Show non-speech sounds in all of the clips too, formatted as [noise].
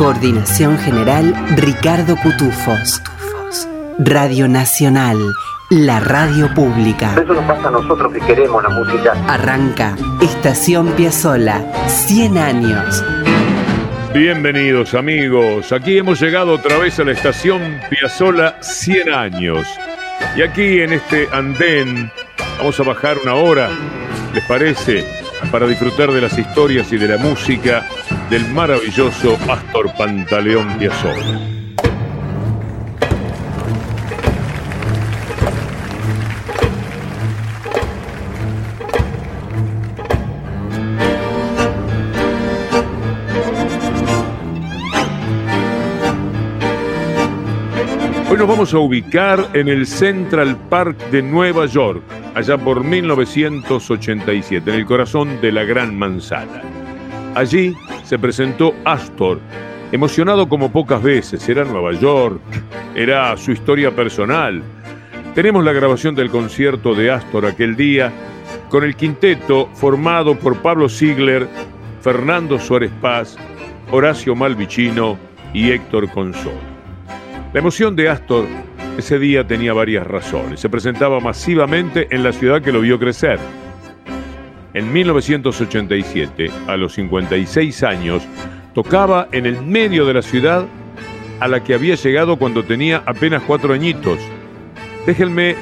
Coordinación general Ricardo Cutufos. Radio Nacional, la radio pública. Eso nos pasa a nosotros que queremos la música. Arranca Estación Piazzola, 100 años. Bienvenidos amigos, aquí hemos llegado otra vez a la estación Piazzola 100 años. Y aquí en este andén vamos a bajar una hora, ¿les parece? Para disfrutar de las historias y de la música del maravilloso Astor Pantaleón Piazzolla. Vamos a ubicar en el Central Park de Nueva York, allá por 1987, en el corazón de la Gran Manzana. Allí se presentó Astor, emocionado como pocas veces. Era Nueva York, era su historia personal. Tenemos la grabación del concierto de Astor aquel día con el quinteto formado por Pablo Ziegler, Fernando Suárez Paz, Horacio Malvicino y Héctor Consol. La emoción de Astor ese día tenía varias razones. Se presentaba masivamente en la ciudad que lo vio crecer. En 1987, a los 56 años, tocaba en el medio de la ciudad a la que había llegado cuando tenía apenas cuatro añitos. Déjenme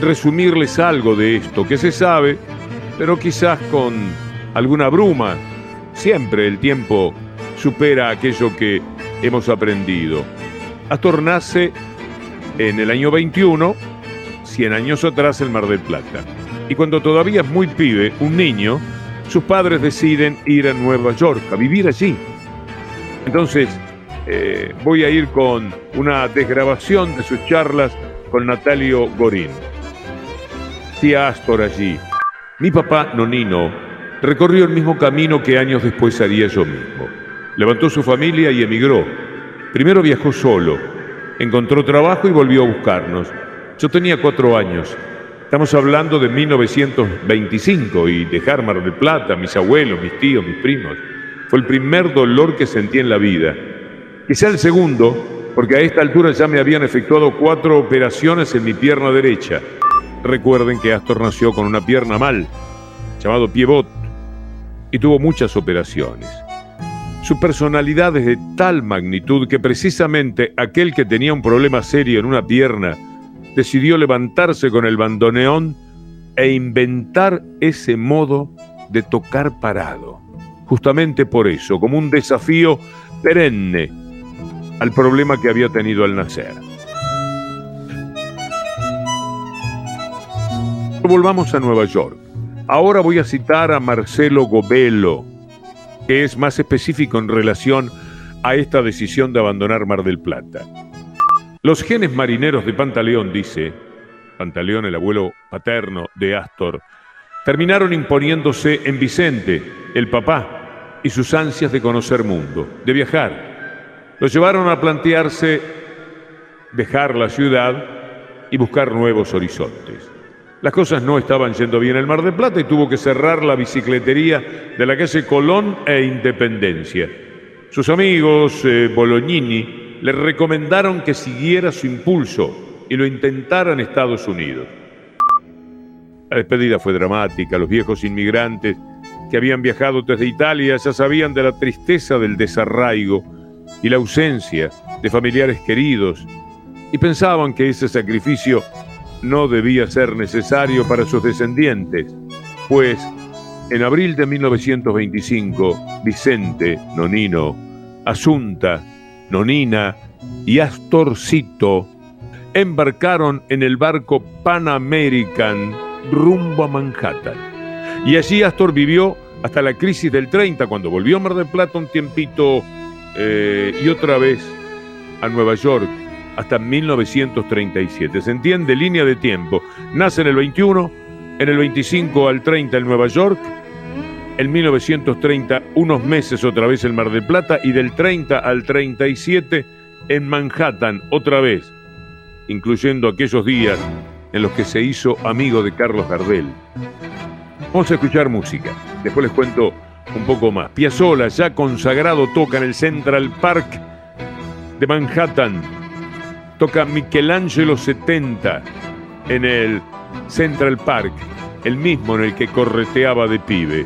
resumirles algo de esto que se sabe, pero quizás con alguna bruma. Siempre el tiempo supera aquello que hemos aprendido. Astor nace en el año 21, 100 años atrás, en Mar del Plata. Y cuando todavía es muy pibe, un niño, sus padres deciden ir a Nueva York, a vivir allí. Entonces, eh, voy a ir con una desgrabación de sus charlas con Natalio Gorín. Tía Astor allí. Mi papá, Nonino, recorrió el mismo camino que años después haría yo mismo. Levantó su familia y emigró. Primero viajó solo, encontró trabajo y volvió a buscarnos. Yo tenía cuatro años. Estamos hablando de 1925 y dejar Mar del Plata, mis abuelos, mis tíos, mis primos. Fue el primer dolor que sentí en la vida. Quizá el segundo, porque a esta altura ya me habían efectuado cuatro operaciones en mi pierna derecha. Recuerden que Astor nació con una pierna mal, llamado piebot, y tuvo muchas operaciones. Su personalidad es de tal magnitud que precisamente aquel que tenía un problema serio en una pierna decidió levantarse con el bandoneón e inventar ese modo de tocar parado. Justamente por eso, como un desafío perenne al problema que había tenido al nacer. Volvamos a Nueva York. Ahora voy a citar a Marcelo Gobello, que es más específico en relación a esta decisión de abandonar Mar del Plata. Los genes marineros de Pantaleón, dice, Pantaleón, el abuelo paterno de Astor, terminaron imponiéndose en Vicente, el papá, y sus ansias de conocer mundo, de viajar. Los llevaron a plantearse dejar la ciudad y buscar nuevos horizontes. Las cosas no estaban yendo bien en Mar del Plata y tuvo que cerrar la bicicletería de la calle Colón e Independencia. Sus amigos eh, Bolognini le recomendaron que siguiera su impulso y lo intentara en Estados Unidos. La despedida fue dramática, los viejos inmigrantes que habían viajado desde Italia ya sabían de la tristeza del desarraigo y la ausencia de familiares queridos y pensaban que ese sacrificio no debía ser necesario para sus descendientes, pues en abril de 1925 Vicente, Nonino, Asunta, Nonina y Astorcito embarcaron en el barco Pan American rumbo a Manhattan. Y allí Astor vivió hasta la crisis del 30, cuando volvió a Mar del Plata un tiempito eh, y otra vez a Nueva York hasta 1937. ¿Se entiende? Línea de tiempo. Nace en el 21, en el 25 al 30 en Nueva York, en 1930 unos meses otra vez en Mar del Plata y del 30 al 37 en Manhattan otra vez, incluyendo aquellos días en los que se hizo amigo de Carlos Gardel. Vamos a escuchar música, después les cuento un poco más. Piazzolla, ya consagrado, toca en el Central Park de Manhattan. Toca Michelangelo 70 en el Central Park, el mismo en el que correteaba de pibe.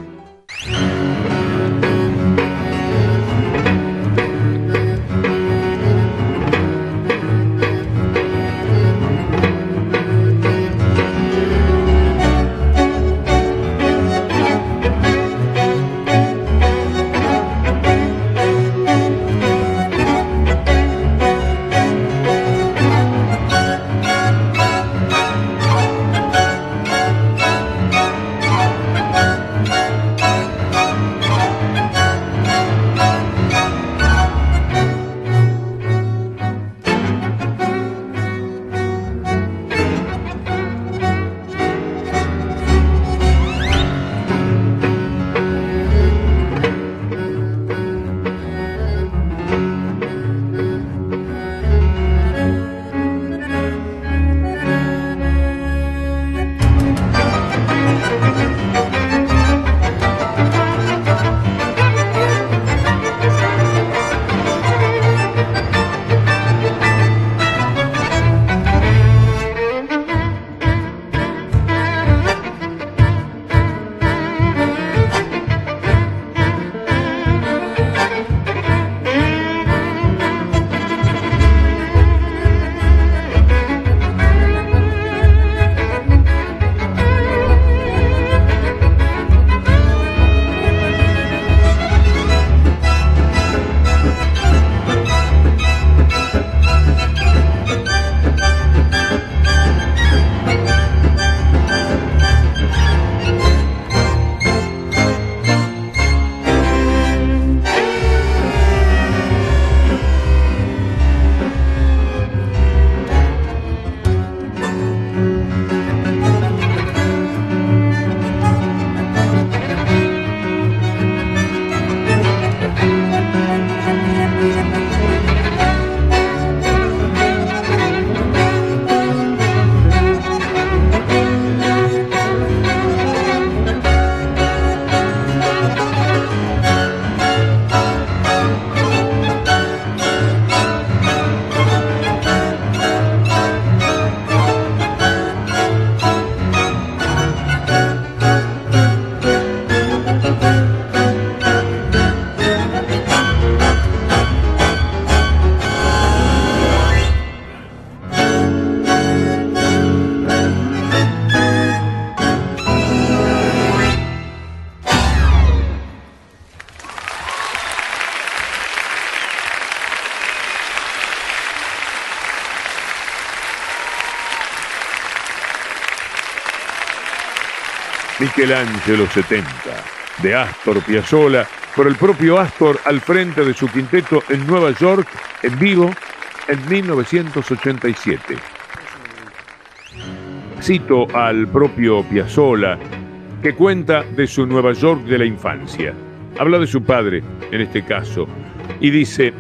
Michelangelo 70, de Astor Piazzolla, por el propio Astor al frente de su quinteto en Nueva York, en vivo, en 1987. Cito al propio Piazzolla, que cuenta de su Nueva York de la infancia. Habla de su padre, en este caso, y dice,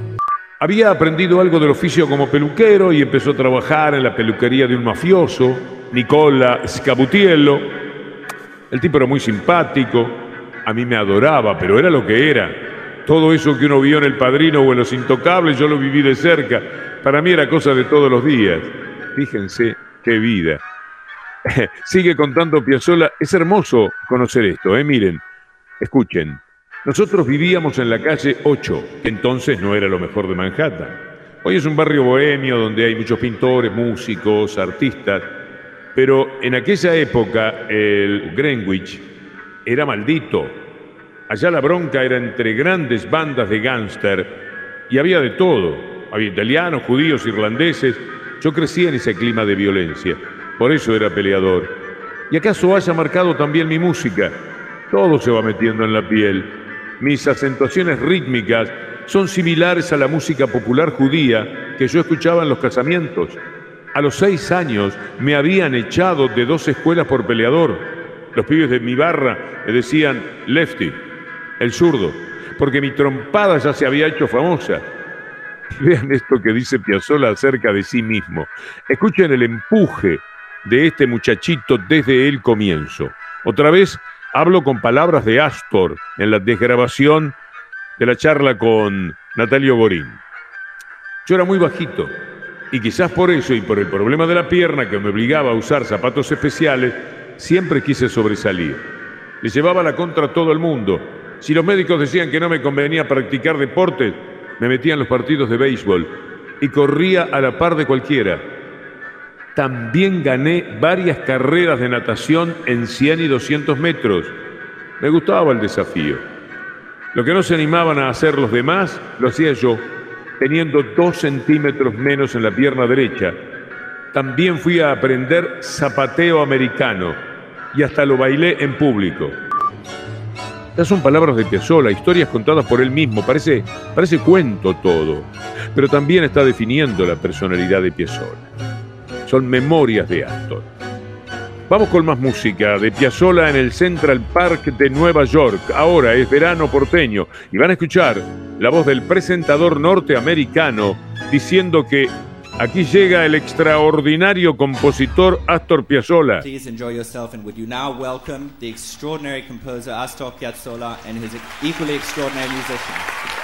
había aprendido algo del oficio como peluquero y empezó a trabajar en la peluquería de un mafioso, Nicola Scabutiello, el tipo era muy simpático, a mí me adoraba, pero era lo que era. Todo eso que uno vio en El Padrino o en Los Intocables, yo lo viví de cerca. Para mí era cosa de todos los días. Fíjense qué vida. [laughs] Sigue contando Piazzolla. Es hermoso conocer esto, ¿eh? Miren, escuchen. Nosotros vivíamos en la calle 8, que entonces no era lo mejor de Manhattan. Hoy es un barrio bohemio donde hay muchos pintores, músicos, artistas. Pero en aquella época el Greenwich era maldito. Allá la bronca era entre grandes bandas de gángster y había de todo. Había italianos, judíos, irlandeses. Yo crecí en ese clima de violencia. Por eso era peleador. ¿Y acaso haya marcado también mi música? Todo se va metiendo en la piel. Mis acentuaciones rítmicas son similares a la música popular judía que yo escuchaba en los casamientos. A los seis años me habían echado de dos escuelas por peleador. Los pibes de mi barra me decían Lefty, el zurdo, porque mi trompada ya se había hecho famosa. [laughs] Vean esto que dice Piazzolla acerca de sí mismo. Escuchen el empuje de este muchachito desde el comienzo. Otra vez hablo con palabras de Astor en la desgrabación de la charla con Natalio Borín. Yo era muy bajito y quizás por eso y por el problema de la pierna que me obligaba a usar zapatos especiales, siempre quise sobresalir. Le llevaba la contra a todo el mundo. Si los médicos decían que no me convenía practicar deportes, me metía en los partidos de béisbol y corría a la par de cualquiera. También gané varias carreras de natación en 100 y 200 metros. Me gustaba el desafío. Lo que no se animaban a hacer los demás, lo hacía yo, teniendo dos centímetros menos en la pierna derecha. También fui a aprender zapateo americano y hasta lo bailé en público. Estas son palabras de Piazzolla, historias contadas por él mismo. Parece, parece cuento todo, pero también está definiendo la personalidad de Piazzolla. Son memorias de Astor. Vamos con más música de Piazzolla en el Central Park de Nueva York. Ahora es verano porteño y van a escuchar la voz del presentador norteamericano diciendo que Aquí llega el extraordinario compositor Astor Piazzolla. Please enjoy yourself and would you now welcome the extraordinary composer Astor Piazzolla and his equally extraordinary musicians.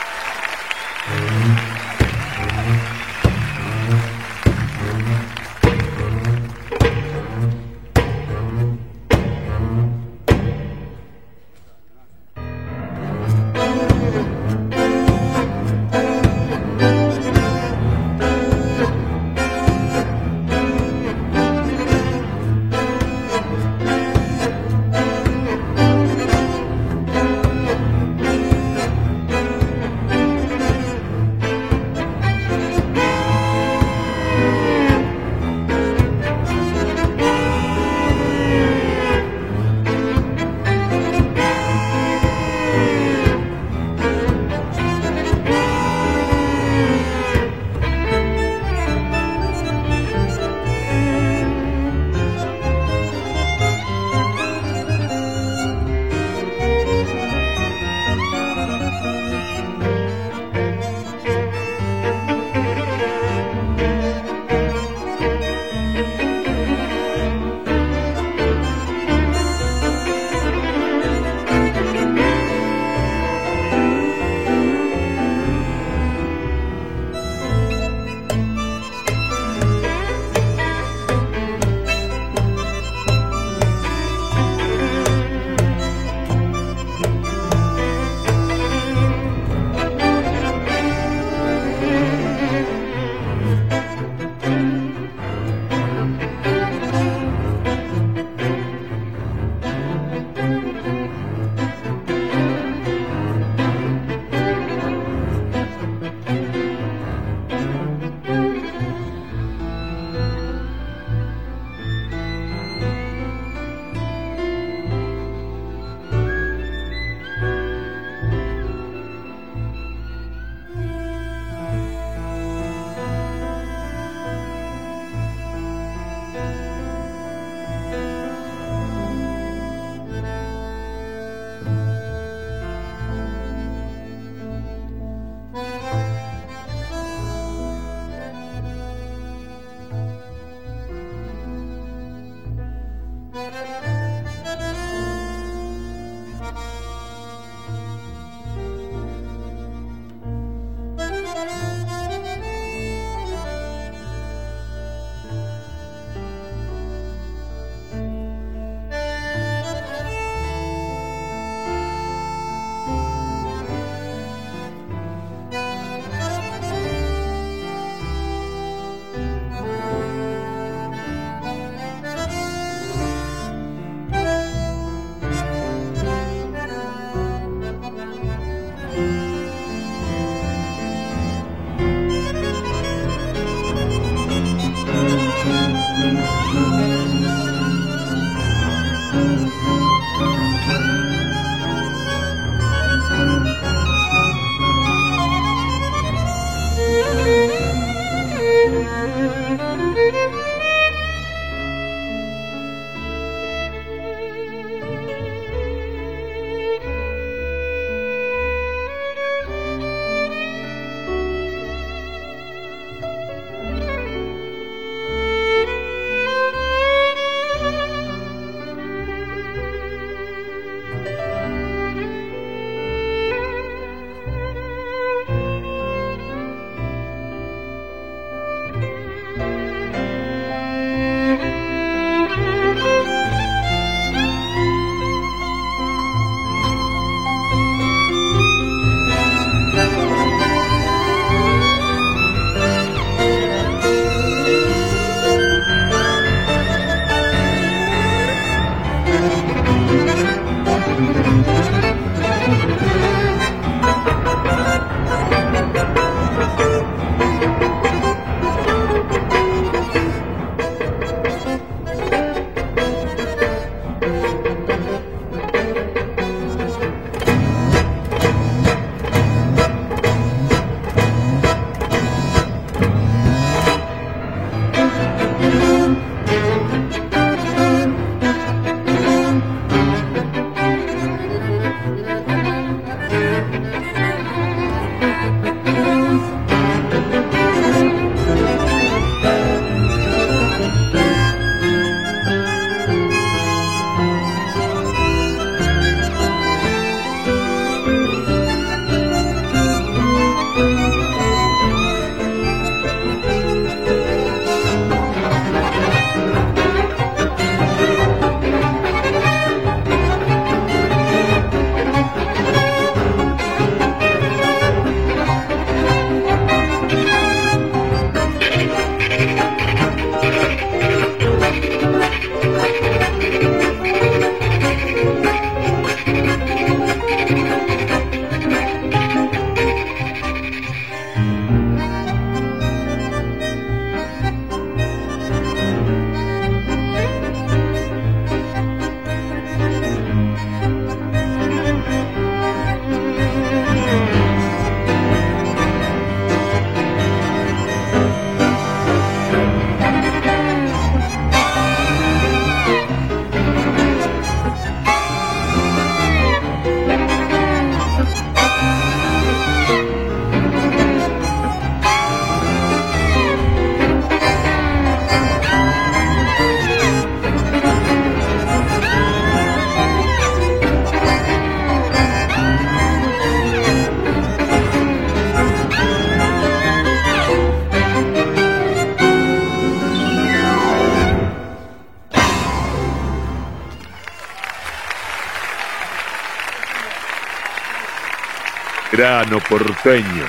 Grano porteño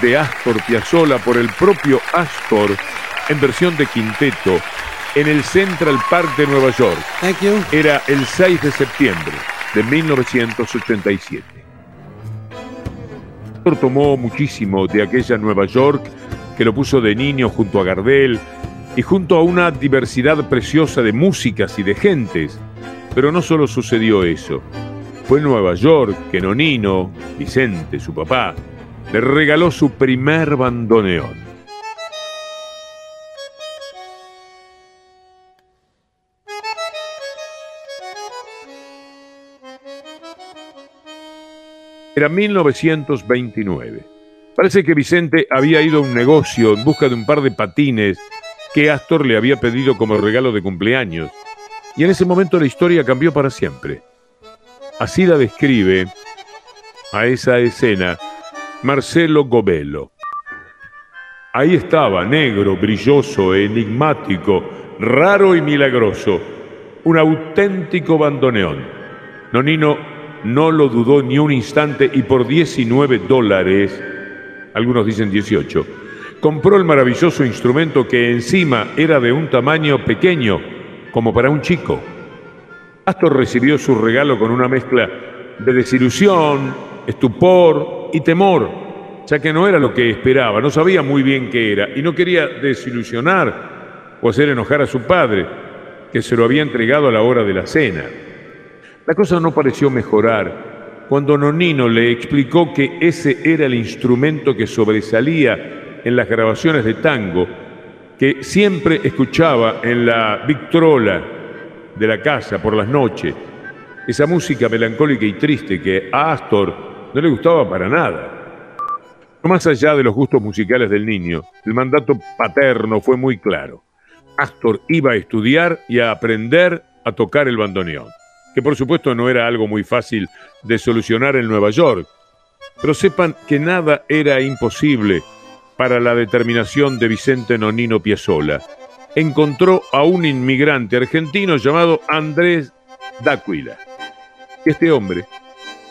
de Astor Piazzolla por el propio Astor en versión de quinteto en el Central Park de Nueva York. Thank you. Era el 6 de septiembre de 1987. Astor tomó muchísimo de aquella Nueva York que lo puso de niño junto a Gardel y junto a una diversidad preciosa de músicas y de gentes. Pero no solo sucedió eso. Fue en Nueva York que Nonino, Vicente, su papá, le regaló su primer bandoneón. Era 1929. Parece que Vicente había ido a un negocio en busca de un par de patines que Astor le había pedido como regalo de cumpleaños. Y en ese momento la historia cambió para siempre. Así la describe a esa escena Marcelo Gobello. Ahí estaba, negro, brilloso, enigmático, raro y milagroso, un auténtico bandoneón. Nonino no lo dudó ni un instante y por 19 dólares, algunos dicen 18, compró el maravilloso instrumento que encima era de un tamaño pequeño, como para un chico. Astor recibió su regalo con una mezcla de desilusión, estupor y temor, ya que no era lo que esperaba, no sabía muy bien qué era y no quería desilusionar o hacer enojar a su padre, que se lo había entregado a la hora de la cena. La cosa no pareció mejorar cuando Nonino le explicó que ese era el instrumento que sobresalía en las grabaciones de tango que siempre escuchaba en la victrola de la casa por las noches, esa música melancólica y triste que a Astor no le gustaba para nada. Más allá de los gustos musicales del niño, el mandato paterno fue muy claro. Astor iba a estudiar y a aprender a tocar el bandoneón, que por supuesto no era algo muy fácil de solucionar en Nueva York, pero sepan que nada era imposible para la determinación de Vicente Nonino Piazzolla. Encontró a un inmigrante argentino llamado Andrés D'Aquila. Este hombre,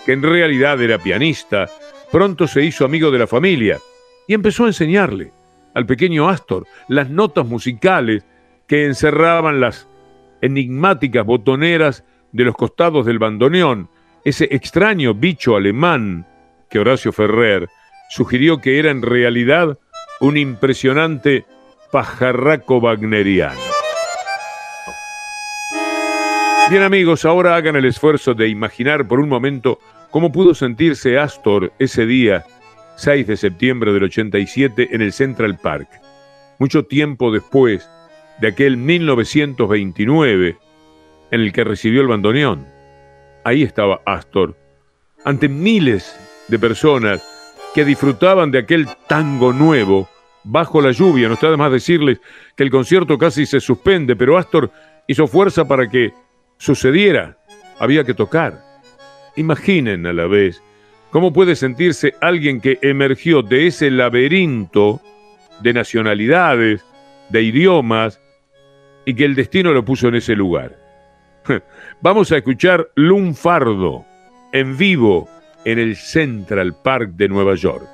que en realidad era pianista, pronto se hizo amigo de la familia y empezó a enseñarle al pequeño Astor las notas musicales que encerraban las enigmáticas botoneras de los costados del bandoneón, ese extraño bicho alemán que Horacio Ferrer sugirió que era en realidad un impresionante pajarraco wagneriano. Bien amigos, ahora hagan el esfuerzo de imaginar por un momento cómo pudo sentirse Astor ese día, 6 de septiembre del 87, en el Central Park. Mucho tiempo después de aquel 1929 en el que recibió el bandoneón. Ahí estaba Astor, ante miles de personas que disfrutaban de aquel tango nuevo bajo la lluvia. No está de más decirles que el concierto casi se suspende, pero Astor hizo fuerza para que sucediera. Había que tocar. Imaginen a la vez cómo puede sentirse alguien que emergió de ese laberinto de nacionalidades, de idiomas, y que el destino lo puso en ese lugar. [laughs] Vamos a escuchar Lunfardo en vivo en el Central Park de Nueva York.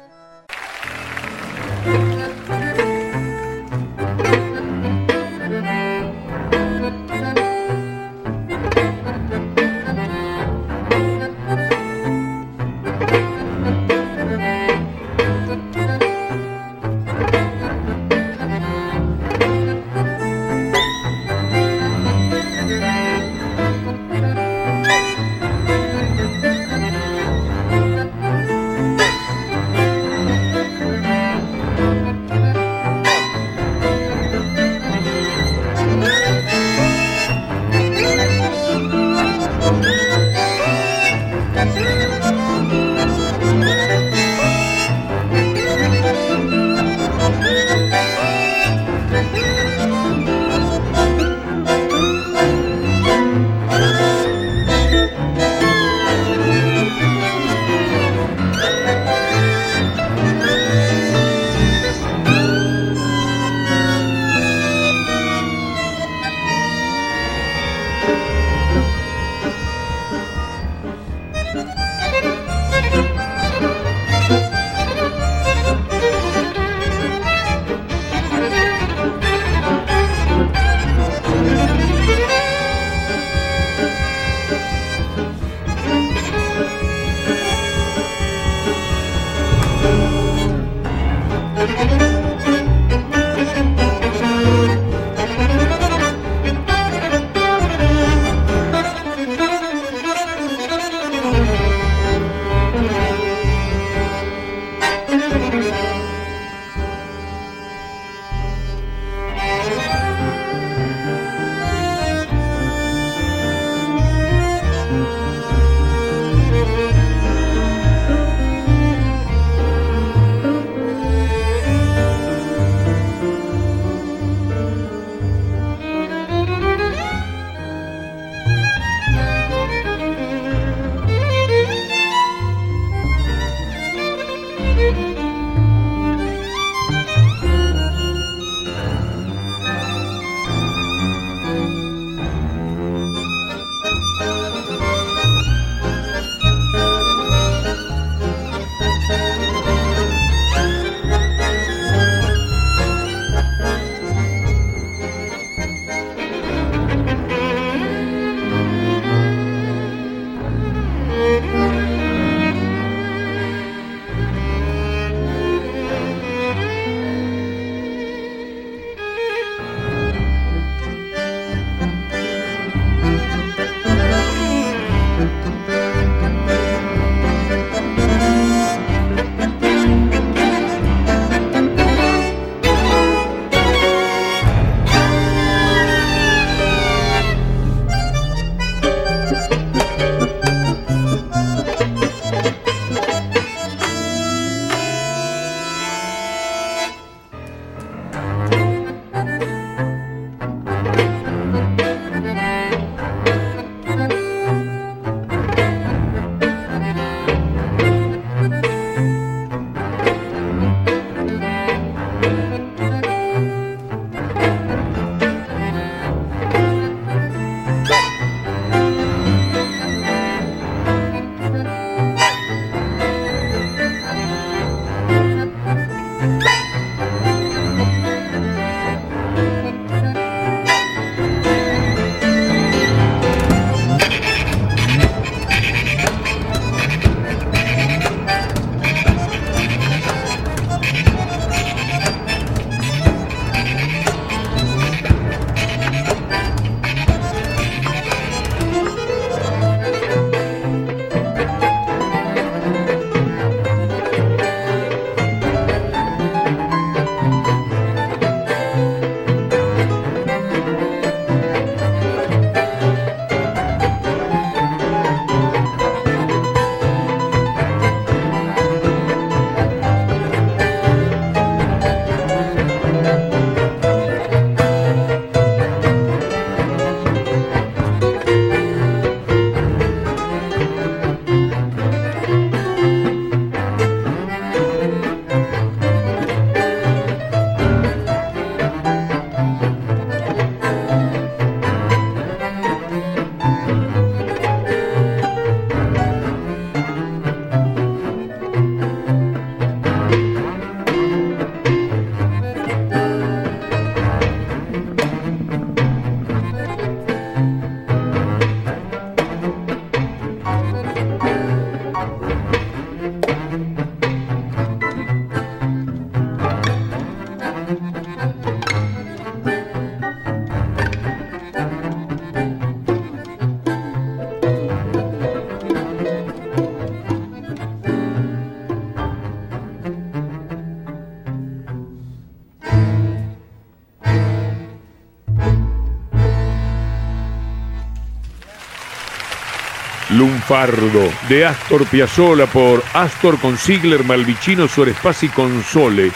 De Astor Piazzolla por Astor con Ziegler, Malvicino, Suárez Paz y Console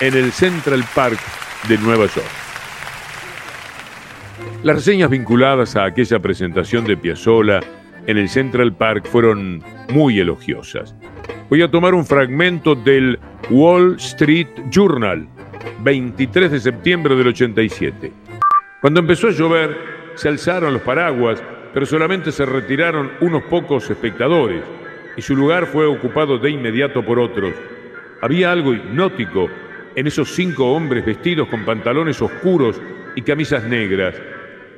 en el Central Park de Nueva York. Las reseñas vinculadas a aquella presentación de Piazzolla en el Central Park fueron muy elogiosas. Voy a tomar un fragmento del Wall Street Journal, 23 de septiembre del 87. Cuando empezó a llover, se alzaron los paraguas pero solamente se retiraron unos pocos espectadores y su lugar fue ocupado de inmediato por otros. Había algo hipnótico en esos cinco hombres vestidos con pantalones oscuros y camisas negras.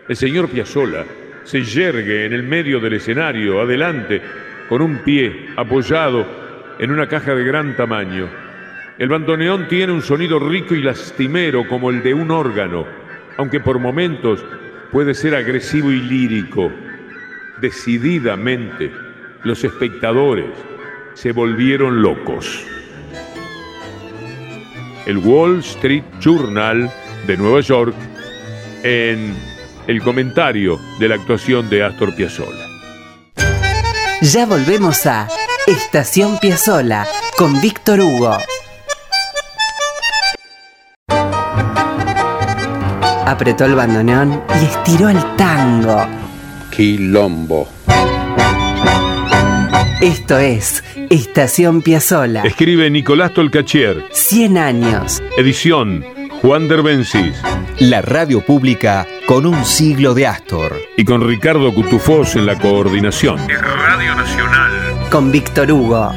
El señor Piazzolla se yergue en el medio del escenario, adelante, con un pie apoyado en una caja de gran tamaño. El bandoneón tiene un sonido rico y lastimero como el de un órgano, aunque por momentos puede ser agresivo y lírico. Decididamente, los espectadores se volvieron locos. El Wall Street Journal de Nueva York en el comentario de la actuación de Astor Piazzolla. Ya volvemos a Estación Piazzolla con Víctor Hugo. Apretó el bandoneón y estiró el tango. Quilombo. Esto es Estación Piazzola. Escribe Nicolás Tolcachier. 100 años. Edición Juan Derbencis. La radio pública con un siglo de Astor. Y con Ricardo Cutufós en la coordinación. Radio Nacional. Con Víctor Hugo.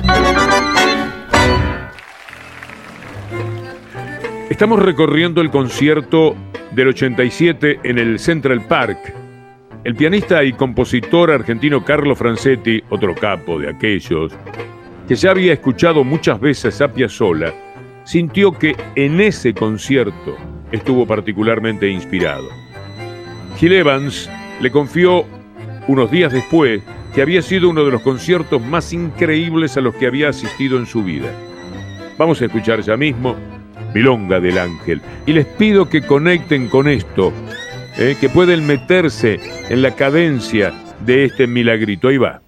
Estamos recorriendo el concierto del 87 en el Central Park. El pianista y compositor argentino Carlo Francetti, otro capo de aquellos, que ya había escuchado muchas veces a Piazzolla, sintió que en ese concierto estuvo particularmente inspirado. Gil Evans le confió unos días después que había sido uno de los conciertos más increíbles a los que había asistido en su vida. Vamos a escuchar ya mismo Milonga del Ángel. Y les pido que conecten con esto, eh, que pueden meterse en la cadencia de este milagrito. Ahí va.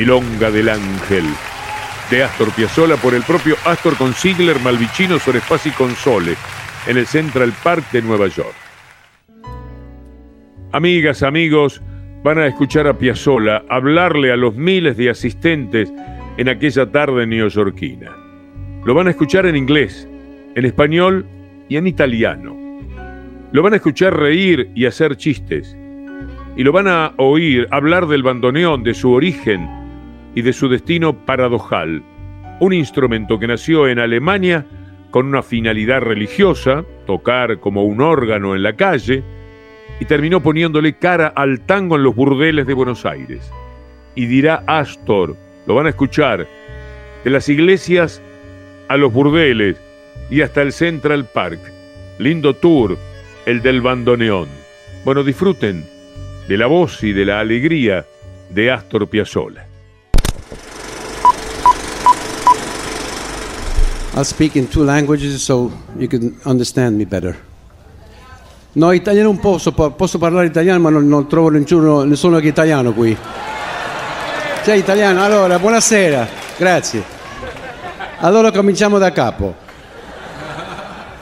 Milonga del Ángel, de Astor Piazzolla por el propio Astor con Ziegler, Malvicino, Sorespaz y Console, en el Central Park de Nueva York. Amigas, amigos, van a escuchar a Piazzolla hablarle a los miles de asistentes en aquella tarde neoyorquina. Lo van a escuchar en inglés, en español y en italiano. Lo van a escuchar reír y hacer chistes. Y lo van a oír hablar del bandoneón, de su origen y de su destino paradojal. Un instrumento que nació en Alemania con una finalidad religiosa, tocar como un órgano en la calle, y terminó poniéndole cara al tango en los burdeles de Buenos Aires. Y dirá Astor, lo van a escuchar, de las iglesias a los burdeles y hasta el Central Park. Lindo tour, el del bandoneón. Bueno, disfruten de la voz y de la alegría de Astor Piazzolla. I'll speak in two languages so you can understand me better. No, italiano non posso, posso parlare italiano ma non, non trovo nessuno, nessuno che è italiano qui. Sei italiano? Allora, buonasera, grazie. Allora cominciamo da capo.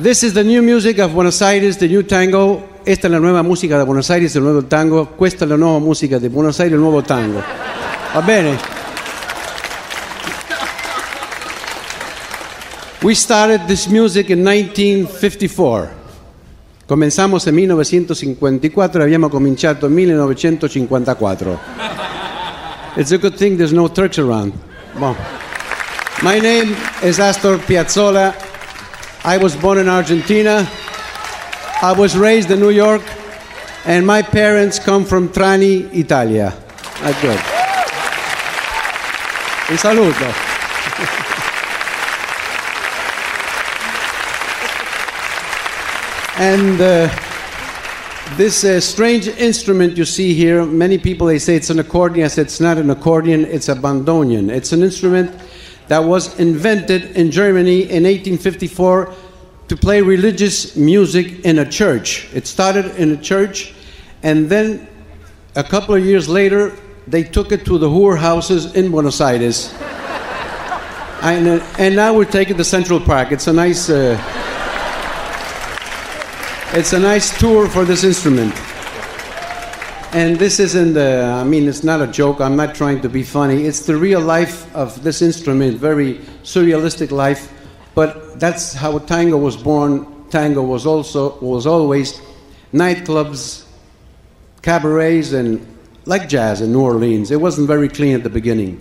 This is the new music of Buenos Aires, the new tango. Esta è la nuova musica da Buenos Aires, il nuovo tango. Questa è la nuova musica di Buenos Aires, il nuovo tango. Va bene? We started this music in 1954. Comenzamos en 1954 e abbiamo cominciato en 1954. It's a good thing there's no Turks around. Bon. My name is Astor Piazzolla. I was born in Argentina. I was raised in New York. And my parents come from Trani, Italia. That's good. Un saluto. And uh, this uh, strange instrument you see here, many people they say it's an accordion. I said it's not an accordion, it's a bandoneon. It's an instrument that was invented in Germany in 1854 to play religious music in a church. It started in a church, and then a couple of years later, they took it to the whorehouses in Buenos Aires. [laughs] and, uh, and now we're taking the Central Park. It's a nice. Uh, it's a nice tour for this instrument. And this isn't, uh, I mean, it's not a joke. I'm not trying to be funny. It's the real life of this instrument, very surrealistic life. But that's how tango was born. Tango was also, was always nightclubs, cabarets, and like jazz in New Orleans. It wasn't very clean at the beginning.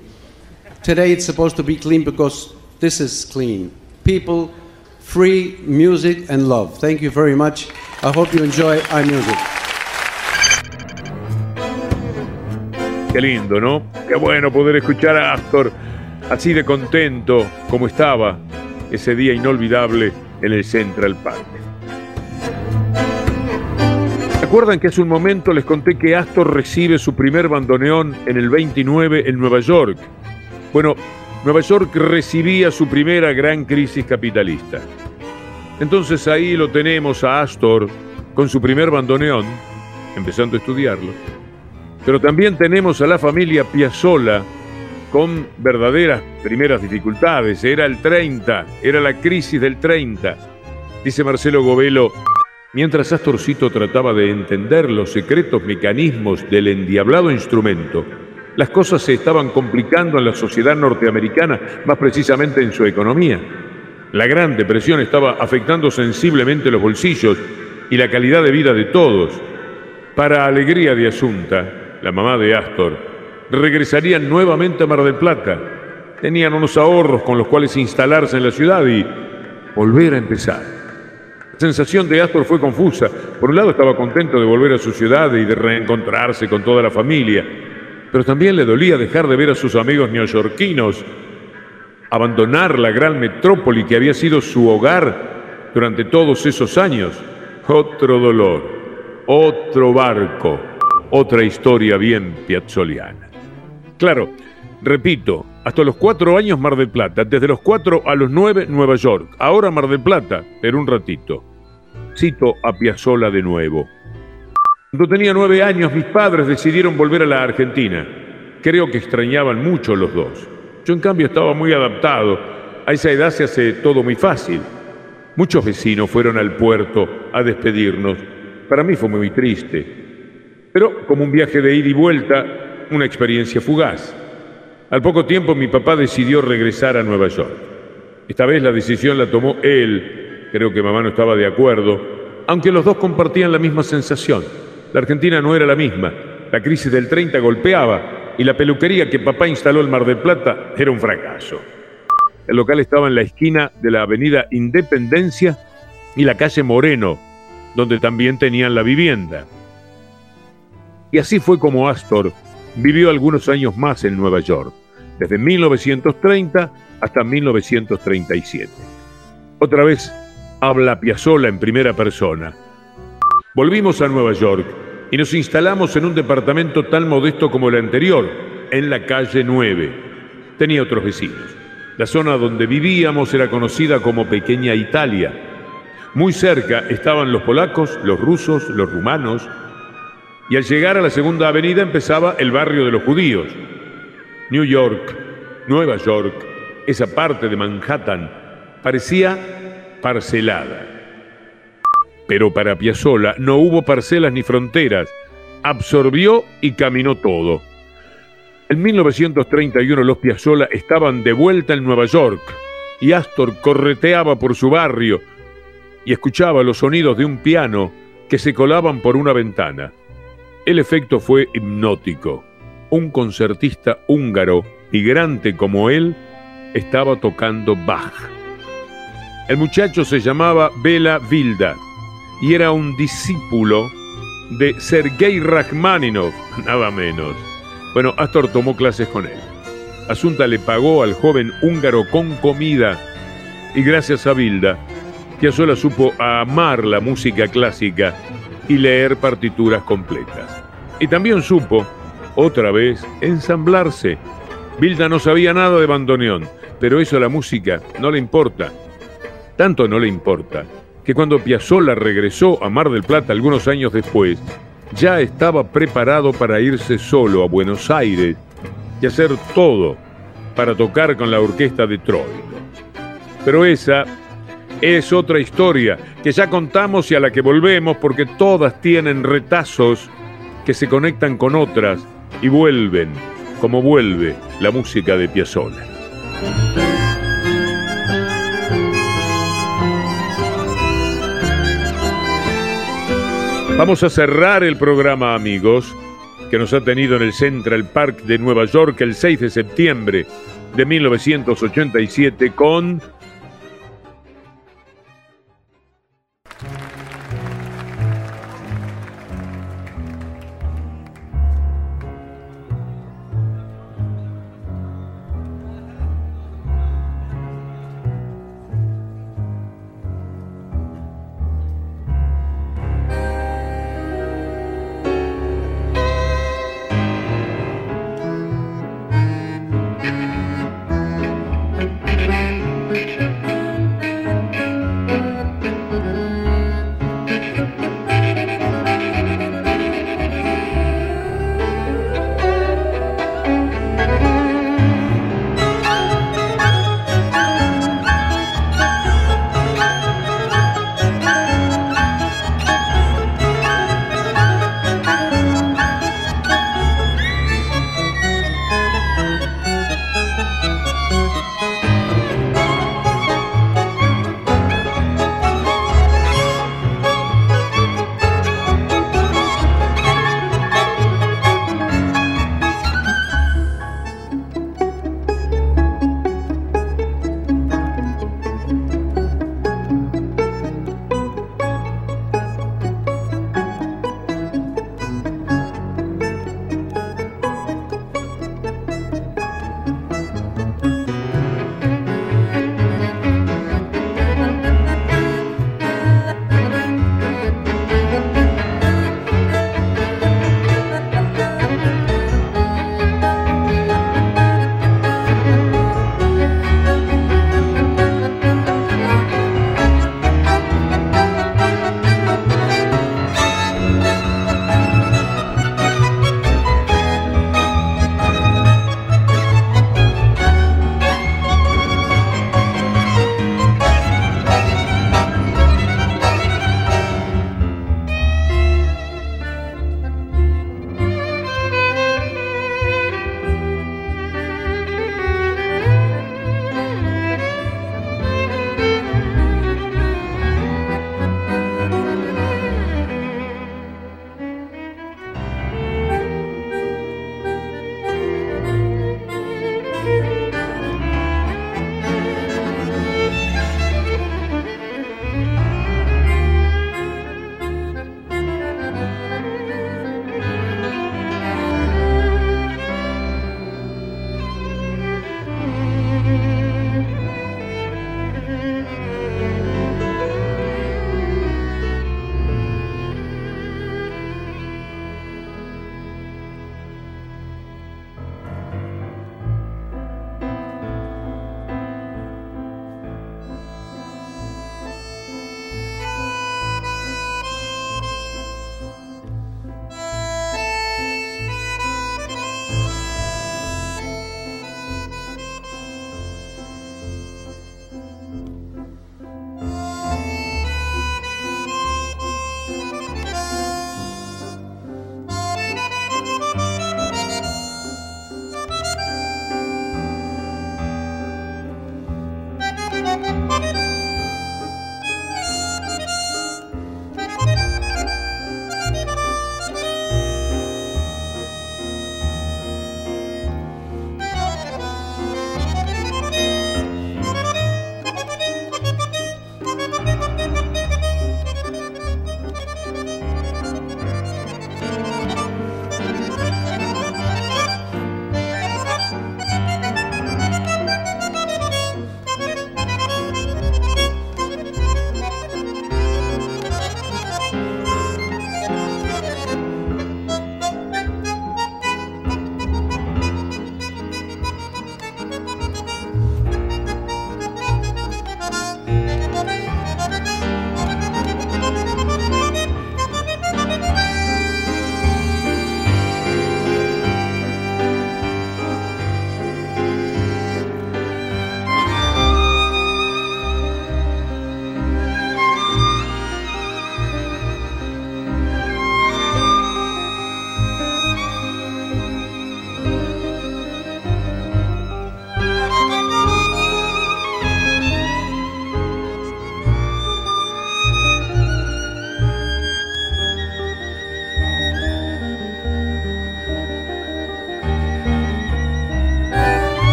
Today it's supposed to be clean because this is clean. People free music and love. Thank you very much. I hope you enjoy our music. Qué lindo, ¿no? Qué bueno poder escuchar a Astor así de contento como estaba ese día inolvidable en el Central Park. ¿Recuerdan que hace un momento les conté que Astor recibe su primer bandoneón en el 29 en Nueva York? Bueno, Nueva York recibía su primera gran crisis capitalista. Entonces ahí lo tenemos a Astor con su primer bandoneón, empezando a estudiarlo. Pero también tenemos a la familia Piazzolla con verdaderas primeras dificultades. Era el 30, era la crisis del 30. Dice Marcelo Govelo, mientras Astorcito trataba de entender los secretos mecanismos del endiablado instrumento, las cosas se estaban complicando en la sociedad norteamericana, más precisamente en su economía. La Gran Depresión estaba afectando sensiblemente los bolsillos y la calidad de vida de todos. Para alegría de Asunta, la mamá de Astor, regresarían nuevamente a Mar del Plata. Tenían unos ahorros con los cuales instalarse en la ciudad y volver a empezar. La sensación de Astor fue confusa. Por un lado estaba contento de volver a su ciudad y de reencontrarse con toda la familia pero también le dolía dejar de ver a sus amigos neoyorquinos, abandonar la gran metrópoli que había sido su hogar durante todos esos años. Otro dolor, otro barco, otra historia bien piazzoliana. Claro, repito, hasta los cuatro años Mar del Plata, desde los cuatro a los nueve Nueva York, ahora Mar del Plata, pero un ratito. Cito a Piazzola de nuevo. Cuando tenía nueve años, mis padres decidieron volver a la Argentina. creo que extrañaban mucho los dos. Yo en cambio estaba muy adaptado. A esa edad se hace todo muy fácil. Muchos vecinos fueron al puerto a despedirnos. Para mí fue muy triste. Pero como un viaje de ida y vuelta, una experiencia fugaz. Al poco tiempo mi papá decidió regresar a Nueva York. Esta vez la decisión la tomó él. Creo que mamá no estaba de acuerdo, aunque los dos compartían la misma sensación. La Argentina no era la misma. La crisis del 30 golpeaba y la peluquería que papá instaló en Mar del Plata era un fracaso. El local estaba en la esquina de la avenida Independencia y la calle Moreno, donde también tenían la vivienda. Y así fue como Astor vivió algunos años más en Nueva York, desde 1930 hasta 1937. Otra vez habla Piazzolla en primera persona. Volvimos a Nueva York y nos instalamos en un departamento tan modesto como el anterior, en la calle 9. Tenía otros vecinos. La zona donde vivíamos era conocida como Pequeña Italia. Muy cerca estaban los polacos, los rusos, los rumanos, y al llegar a la segunda avenida empezaba el barrio de los judíos. New York, Nueva York, esa parte de Manhattan, parecía parcelada. Pero para Piazzolla no hubo parcelas ni fronteras, absorbió y caminó todo. En 1931 los Piazzolla estaban de vuelta en Nueva York y Astor correteaba por su barrio y escuchaba los sonidos de un piano que se colaban por una ventana. El efecto fue hipnótico. Un concertista húngaro, migrante como él, estaba tocando Bach. El muchacho se llamaba Bela Vilda y era un discípulo de Sergei Rachmaninov, [laughs] nada menos. Bueno, Astor tomó clases con él. Asunta le pagó al joven húngaro con comida y gracias a Vilda, Piazzolla supo amar la música clásica y leer partituras completas. Y también supo, otra vez, ensamblarse. Vilda no sabía nada de bandoneón, pero eso la música no le importa. Tanto no le importa que cuando Piazzolla regresó a Mar del Plata algunos años después, ya estaba preparado para irse solo a Buenos Aires y hacer todo para tocar con la orquesta de Troilo. Pero esa es otra historia que ya contamos y a la que volvemos porque todas tienen retazos que se conectan con otras y vuelven, como vuelve la música de Piazzolla. Vamos a cerrar el programa, amigos, que nos ha tenido en el Central Park de Nueva York el 6 de septiembre de 1987 con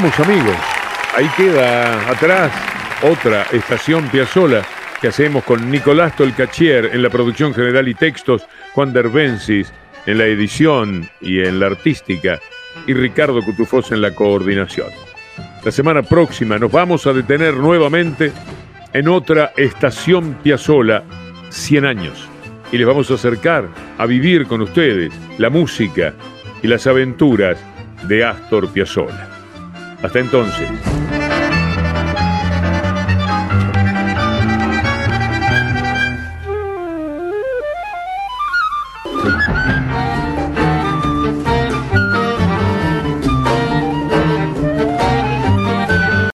vamos, amigos. Ahí queda atrás otra estación Piazzola que hacemos con Nicolás Tolcachier en la producción general y textos, Juan Derbensis en la edición y en la artística y Ricardo Cutufós en la coordinación. La semana próxima nos vamos a detener nuevamente en otra estación Piazzola, 100 años, y les vamos a acercar a vivir con ustedes la música y las aventuras de Astor Piazzolla. Hasta entonces.